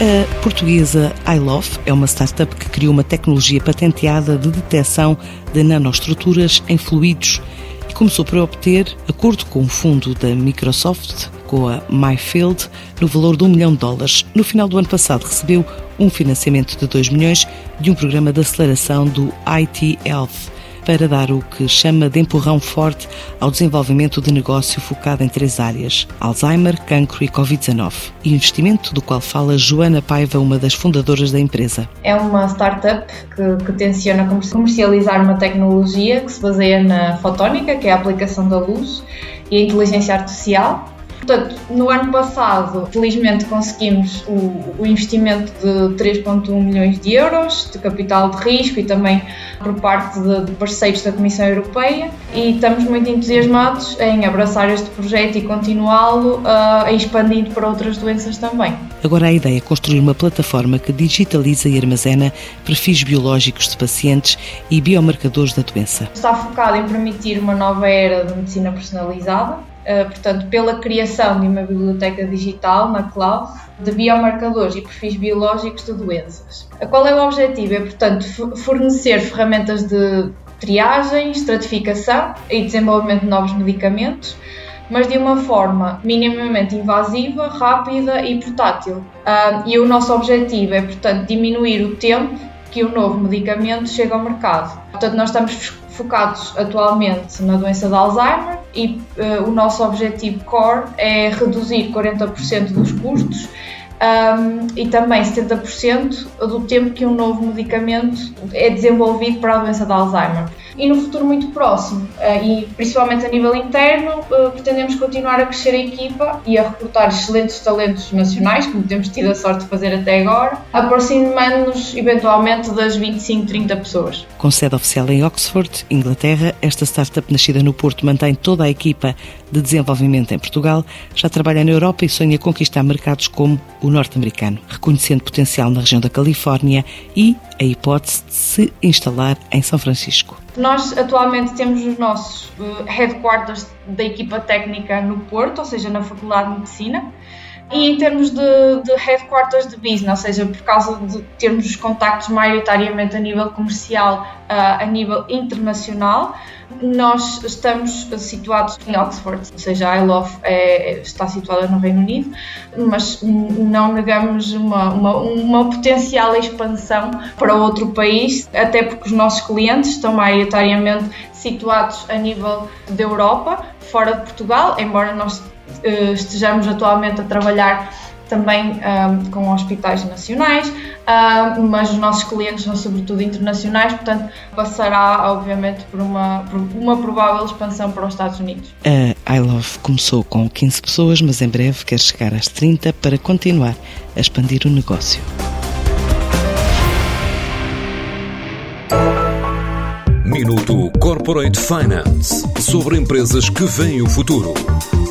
A portuguesa iLove é uma startup que criou uma tecnologia patenteada de detecção de nanoestruturas em fluidos e começou por obter, acordo com um fundo da Microsoft, com a MyField, no valor de um milhão de dólares. No final do ano passado recebeu um financiamento de 2 milhões de um programa de aceleração do IT Health para dar o que chama de empurrão forte ao desenvolvimento de negócio focado em três áreas: Alzheimer, cancro e Covid-19. Investimento do qual fala Joana Paiva, uma das fundadoras da empresa. É uma startup que, que tenciona comercializar uma tecnologia que se baseia na fotónica, que é a aplicação da luz, e a inteligência artificial Portanto, no ano passado, felizmente conseguimos o, o investimento de 3,1 milhões de euros de capital de risco e também por parte de, de, parceiros da Comissão Europeia e estamos muito entusiasmados em abraçar este projeto e continuá-lo uh, expandindo para outras doenças também. Agora a ideia é construir uma plataforma que digitaliza e armazena perfis biológicos de pacientes e biomarcadores da doença. Está focado em permitir uma nova era de medicina personalizada portanto, pela criação de uma biblioteca digital na cloud de biomarcadores e perfis biológicos de doenças. Qual é o objetivo? É, portanto, fornecer ferramentas de triagem, estratificação e desenvolvimento de novos medicamentos, mas de uma forma minimamente invasiva, rápida e portátil. Ah, e o nosso objetivo é, portanto, diminuir o tempo que o novo medicamento chega ao mercado. Portanto, nós estamos focados atualmente na doença de Alzheimer e uh, o nosso objetivo core é reduzir 40% dos custos um, e também 70% do tempo que um novo medicamento é desenvolvido para a doença de Alzheimer. E no futuro muito próximo, uh, e principalmente a nível interno, uh, pretendemos continuar a crescer a equipa e a recrutar excelentes talentos nacionais, como temos tido a sorte de fazer até agora, aproximando-nos eventualmente das 25, 30 pessoas. Com sede oficial em Oxford, Inglaterra, esta startup nascida no Porto mantém toda a equipa de desenvolvimento em Portugal, já trabalha na Europa e sonha conquistar mercados como o norte-americano, reconhecendo potencial na região da Califórnia e a hipótese de se instalar em São Francisco. Nós atualmente temos os nossos uh, headquarters da equipa técnica no Porto, ou seja, na Faculdade de Medicina. E em termos de, de headquarters de business, ou seja, por causa de termos os contactos maioritariamente a nível comercial, uh, a nível internacional, nós estamos situados em Oxford, ou seja, a iLove é, está situada no Reino Unido, mas não negamos uma, uma, uma, potencial expansão para outro país, até porque os nossos clientes estão maioritariamente situados a nível da Europa, fora de Portugal, embora nós estejamos atualmente a trabalhar também um, ah, com hospitais nacionais, uh, mas os nossos clientes são sobretudo internacionais, portanto passará obviamente por uma, por uma provável expansão para os Estados Unidos. A iLove começou com 15 pessoas, mas em breve quer chegar às 30 para continuar a expandir o negócio. Minuto Corporate Finance sobre empresas que veem o futuro.